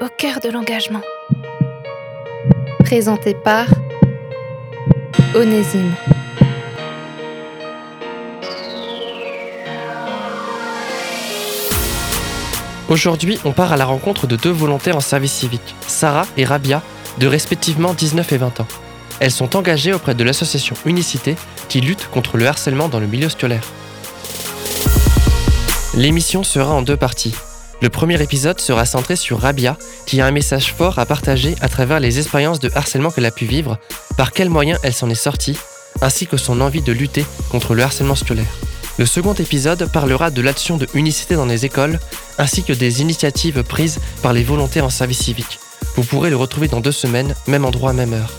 au cœur de l'engagement. Présenté par Onésime. Aujourd'hui, on part à la rencontre de deux volontaires en service civique, Sarah et Rabia, de respectivement 19 et 20 ans. Elles sont engagées auprès de l'association Unicité qui lutte contre le harcèlement dans le milieu scolaire. L'émission sera en deux parties. Le premier épisode sera centré sur Rabia, qui a un message fort à partager à travers les expériences de harcèlement qu'elle a pu vivre, par quels moyens elle s'en est sortie, ainsi que son envie de lutter contre le harcèlement scolaire. Le second épisode parlera de l'action de unicité dans les écoles, ainsi que des initiatives prises par les volontaires en service civique. Vous pourrez le retrouver dans deux semaines, même endroit, même heure.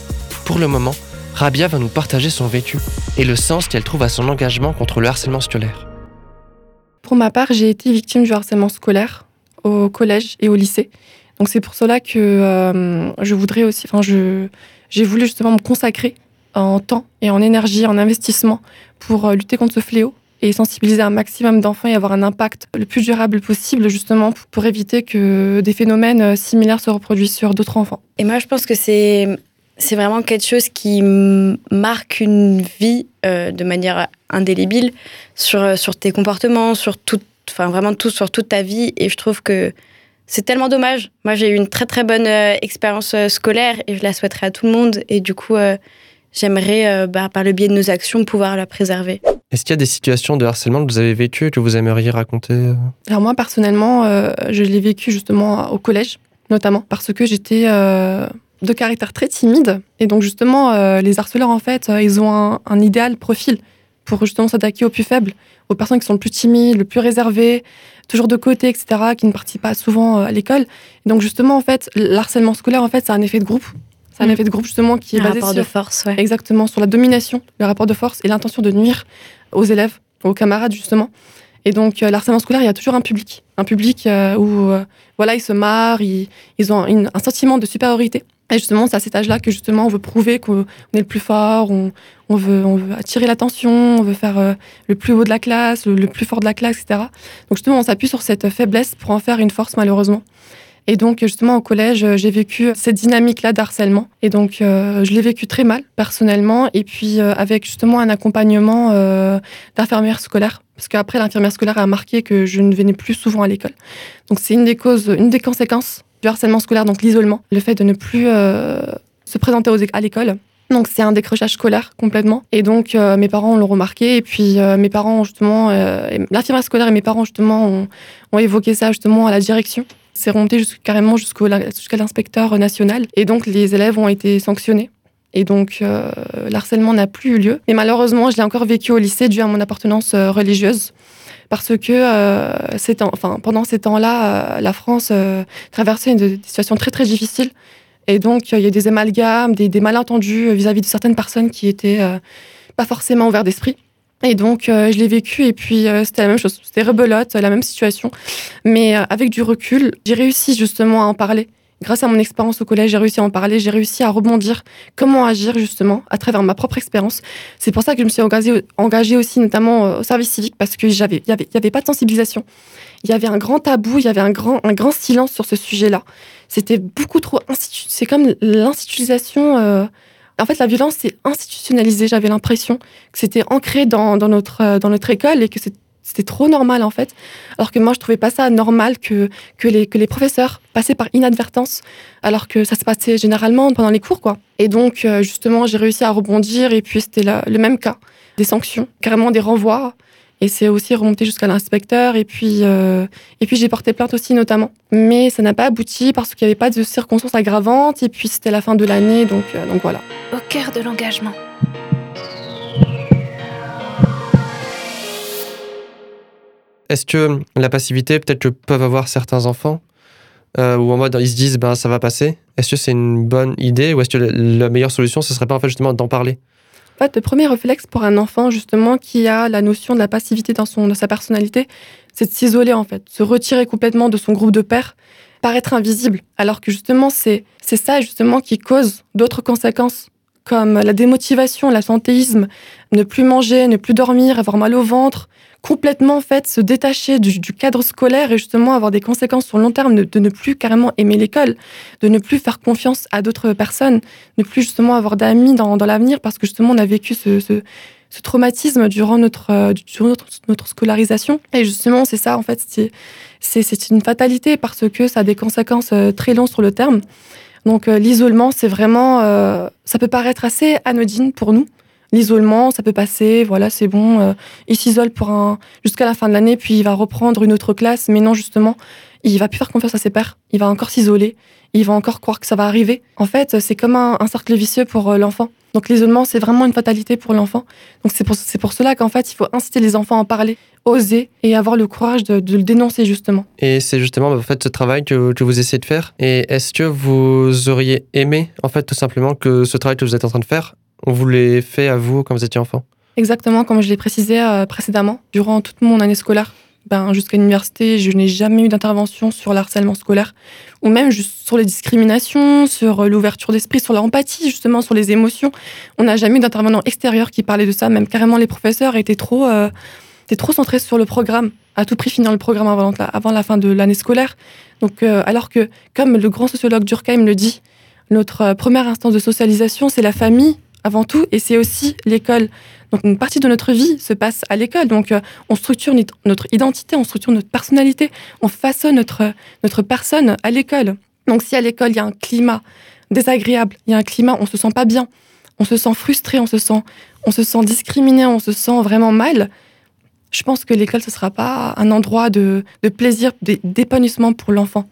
Pour le moment, Rabia va nous partager son vécu et le sens qu'elle trouve à son engagement contre le harcèlement scolaire. Pour ma part, j'ai été victime du harcèlement scolaire au collège et au lycée. Donc c'est pour cela que euh, je voudrais aussi, enfin je, j'ai voulu justement me consacrer en temps et en énergie, en investissement pour euh, lutter contre ce fléau et sensibiliser un maximum d'enfants et avoir un impact le plus durable possible justement pour éviter que des phénomènes euh, similaires se reproduisent sur d'autres enfants. Et moi je pense que c'est c'est vraiment quelque chose qui marque une vie de manière indélébile sur, sur tes comportements, sur tout, enfin vraiment tout sur toute ta vie. Et je trouve que c'est tellement dommage. Moi, j'ai eu une très très bonne euh, expérience euh, scolaire et je la souhaiterais à tout le monde. Et du coup, euh, j'aimerais, bah, par le biais de nos actions, pouvoir la préserver. Est-ce qu'il y a des situations de harcèlement que vous avez vécues que vous aimeriez raconter Alors moi, personnellement, je l'ai vécu justement au collège, notamment parce que j'étais de caractère très timide. Et donc justement, les harceleurs, en fait, ils ont un, un idéal profil pour justement s'attaquer aux plus faibles, aux personnes qui sont le plus timides, le plus réservées, toujours de côté, etc., qui ne participent pas souvent euh, à l'école. Donc justement, en fait, l'harcèlement scolaire, en fait, c'est un effet de groupe. C'est un mm. effet de groupe justement qui est basé rapport de force, ouais. exactement sur la domination, le rapport de force et l'intention de nuire aux élèves, aux camarades justement. Et donc euh, l'harcèlement scolaire, il y a toujours un public, un public euh, où voilà, ils se marrent, ils, ils ont un sentiment de supériorité. Et justement, c'est à cet âge-là que justement on veut prouver qu'on est le plus fort, on, veut, on veut attirer l'attention, on veut faire euh, le plus haut de la classe, le, plus fort de la classe, etc. Donc justement, on s'appuie sur cette faiblesse pour en faire une force malheureusement. Et donc justement au collège, euh, j'ai vécu cette dynamique-là d'harcèlement. Et donc euh, je l'ai vécu très mal personnellement, et puis avec justement un accompagnement d'infirmière scolaire parce qu'après l'infirmière scolaire a marqué que je ne venais plus souvent à l'école. Donc c'est une des causes, une des conséquences du harcèlement scolaire, donc l'isolement, le fait de ne plus euh, se présenter aux, à l'école. Donc c'est un décrochage scolaire complètement. Et donc euh, mes parents l'ont remarqué. Et puis euh, mes parents justement, l'infirmière scolaire et mes parents justement ont, ont, évoqué ça justement à la direction. C'est remonté carrément jusqu'à l'inspecteur national. Et donc les élèves ont été sanctionnés. Et donc l'harcèlement n'a plus eu lieu. Mais malheureusement, je l'ai encore vécu au lycée dû à mon appartenance religieuse parce que euh, pendant ces temps-là, euh, la France euh, traversait une, situation très très difficile. Et donc, il y a des amalgames, des, malentendus vis-à-vis de certaines personnes qui étaient pas forcément ouvertes d'esprit. Et donc, je l'ai vécu et puis c'était la même chose. C'était rebelote, la même situation. Mais avec du recul, j'ai réussi justement à en parler grâce à mon expérience au collège, j'ai réussi à en parler, j'ai réussi à rebondir, comment agir justement à travers ma propre expérience? C'est pour ça que je me suis engagée, aussi notamment euh, au service civique parce que j'avais, y avait, y avait pas de sensibilisation. Il y avait un grand tabou, il y avait un grand, un grand silence sur ce sujet-là. C'était beaucoup trop C'est comme l'institutionnalisation. Euh, en fait, la violence c'est institutionnalisé. J'avais l'impression que c'était ancré dans, dans, notre, euh, dans notre école et que c'est c'était trop normal en fait. Alors que moi, je trouvais pas ça normal que, que, les, que les professeurs passaient par inadvertance, alors que ça se passait généralement pendant les cours, quoi. Et donc, euh, justement, j'ai réussi à rebondir et puis c'était le même cas. Des sanctions, carrément des renvois. Et c'est aussi remonté jusqu'à l'inspecteur. Et puis, euh, puis j'ai porté plainte aussi, notamment. Mais ça n'a pas abouti parce qu'il n'y avait pas de circonstances aggravantes. Et puis, c'était la fin de l'année. Donc, euh, donc voilà. Au cœur de l'engagement. Est-ce que la passivité, peut-être que peuvent avoir certains enfants, euh, ou en mode ils se disent ben ça va passer. Est-ce que c'est une bonne idée ou est-ce que la meilleure solution ce serait pas en fait justement d'en parler? En fait, le premier réflexe pour un enfant justement qui a la notion de la passivité dans son sa personnalité, c'est de s'isoler en fait, se retirer complètement de son groupe de pairs, paraître invisible, alors que justement c'est c'est ça justement qui cause d'autres conséquences comme la démotivation, l'absentéisme, ne plus manger, ne plus dormir, avoir mal au ventre, complètement en fait se détacher du, cadre scolaire et justement avoir des conséquences sur le long terme de, ne plus carrément aimer l'école, de ne plus faire confiance à d'autres personnes, ne plus justement avoir d'amis dans, l'avenir parce que justement on a vécu ce, traumatisme durant notre, euh, notre, notre, scolarisation. Et justement, c'est ça, en fait, c'est une fatalité parce que ça a des conséquences euh, très longues sur le terme. Donc euh, l'isolement, c'est vraiment, ça peut paraître assez anodine pour nous, l'isolement, ça peut passer, voilà, c'est bon. Euh, il s'isole pour un jusqu'à la fin de l'année, puis il va reprendre une autre classe. Mais non, justement, il va plus faire confiance à ses pairs. Il va encore s'isoler. Il va encore croire que ça va arriver. En fait, c'est comme un, cercle vicieux pour euh, l'enfant. Donc l'isolement, c'est vraiment une fatalité pour l'enfant. Donc c'est pour, pour cela qu'en fait, il faut inciter les enfants à en parler, oser et avoir le courage de, le dénoncer justement. Et c'est justement en fait ce travail que, que vous essayez de faire. Et est-ce que vous auriez aimé en fait tout simplement que ce travail que vous êtes en train de faire on vous l'a fait à vous quand vous étiez enfant Exactement, comme je l'ai précisé euh, précédemment. Durant toute mon année scolaire, ben, jusqu'à l'université, je n'ai jamais eu d'intervention sur le harcèlement scolaire, ou même sur les discriminations, sur euh, l'ouverture d'esprit, sur l'empathie, justement, sur les émotions. On n'a jamais eu d'intervenant extérieur qui parlait de ça. Même carrément, les professeurs étaient trop, euh, étaient trop centrés sur le programme, à tout prix finir le programme avant la, avant la fin de l'année scolaire. Donc, alors que, comme le grand sociologue Durkheim le dit, notre première instance de socialisation, c'est la famille, avant tout, et c'est aussi l'école. Donc une partie de notre vie se passe à l'école. Donc euh, on structure notre identité, on structure notre personnalité, on façonne notre, notre personne à l'école. Donc si à l'école il y a un climat désagréable, il y a un climat, on se sent pas bien, on se sent frustré, on se sent, on se sent discriminé, on se sent vraiment mal, je pense que l'école ce sera pas un endroit de, de plaisir, d'épanouissement pour l'enfant.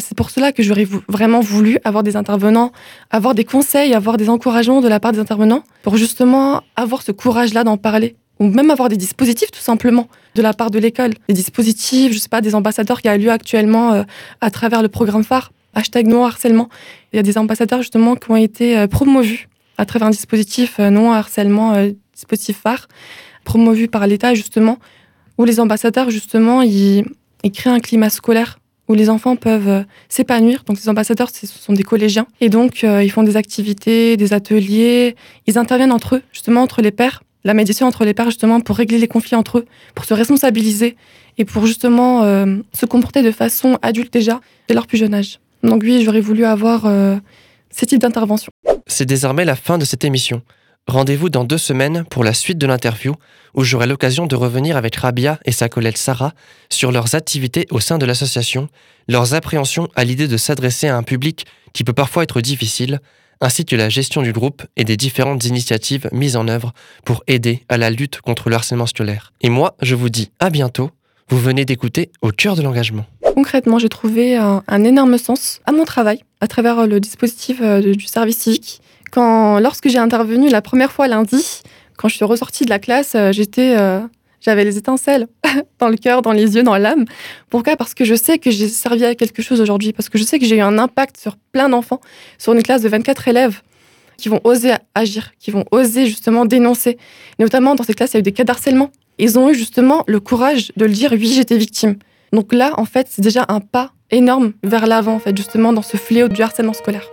C'est pour cela que j'aurais vraiment voulu avoir des intervenants, avoir des conseils, avoir des encouragements de la part des intervenants pour justement avoir ce courage-là d'en parler ou même avoir des dispositifs tout simplement de la part de l'école. Des dispositifs, je sais pas, des ambassadeurs qui a lieu actuellement euh, à travers le programme phare, hashtag non harcèlement. Il y a des ambassadeurs justement qui ont été euh, promovis à travers un dispositif euh, non harcèlement, dispositif phare, promovu par l'État justement, où les ambassadeurs justement, ils créent un climat scolaire où les enfants peuvent euh, s'épanouir. Donc les ambassadeurs, ce sont des collégiens. Et donc, euh, ils font des activités, des ateliers. Ils interviennent entre eux, justement, entre les pères. La médiation entre les pères, justement, pour régler les conflits entre eux, pour se responsabiliser et pour justement euh, se comporter de façon adulte déjà, dès leur plus jeune âge. Donc oui, j'aurais voulu avoir ces types d'interventions. C'est désormais la fin de cette émission. Rendez-vous dans deux semaines pour la suite de l'interview où j'aurai l'occasion de revenir avec Rabia et sa collègue Sarah sur leurs activités au sein de l'association, leurs appréhensions à l'idée de s'adresser à un public qui peut parfois être difficile, ainsi que la gestion du groupe et des différentes initiatives mises en œuvre pour aider à la lutte contre le harcèlement scolaire. Et moi, je vous dis à bientôt. Vous venez d'écouter Au cœur de l'engagement. Concrètement, j'ai trouvé un, énorme sens à mon travail à travers le dispositif euh, du service civique lorsque j'ai intervenu la première fois lundi, quand je suis ressortie de la classe, euh, j'étais, euh, j'avais les étincelles dans le cœur, dans les yeux, dans l'âme. Pourquoi? Parce que je sais que j'ai servi à quelque chose aujourd'hui, parce que je sais que j'ai eu un impact sur plein d'enfants, sur une classe de 24 élèves qui vont oser agir, qui vont oser justement dénoncer. Notamment dans ces classes, il y a eu des cas d'harcèlement. Ils ont eu justement le courage de le dire, oui, j'étais victime. Donc là, en fait, c'est déjà un pas énorme vers l'avant, en fait, justement, dans ce fléau du harcèlement scolaire.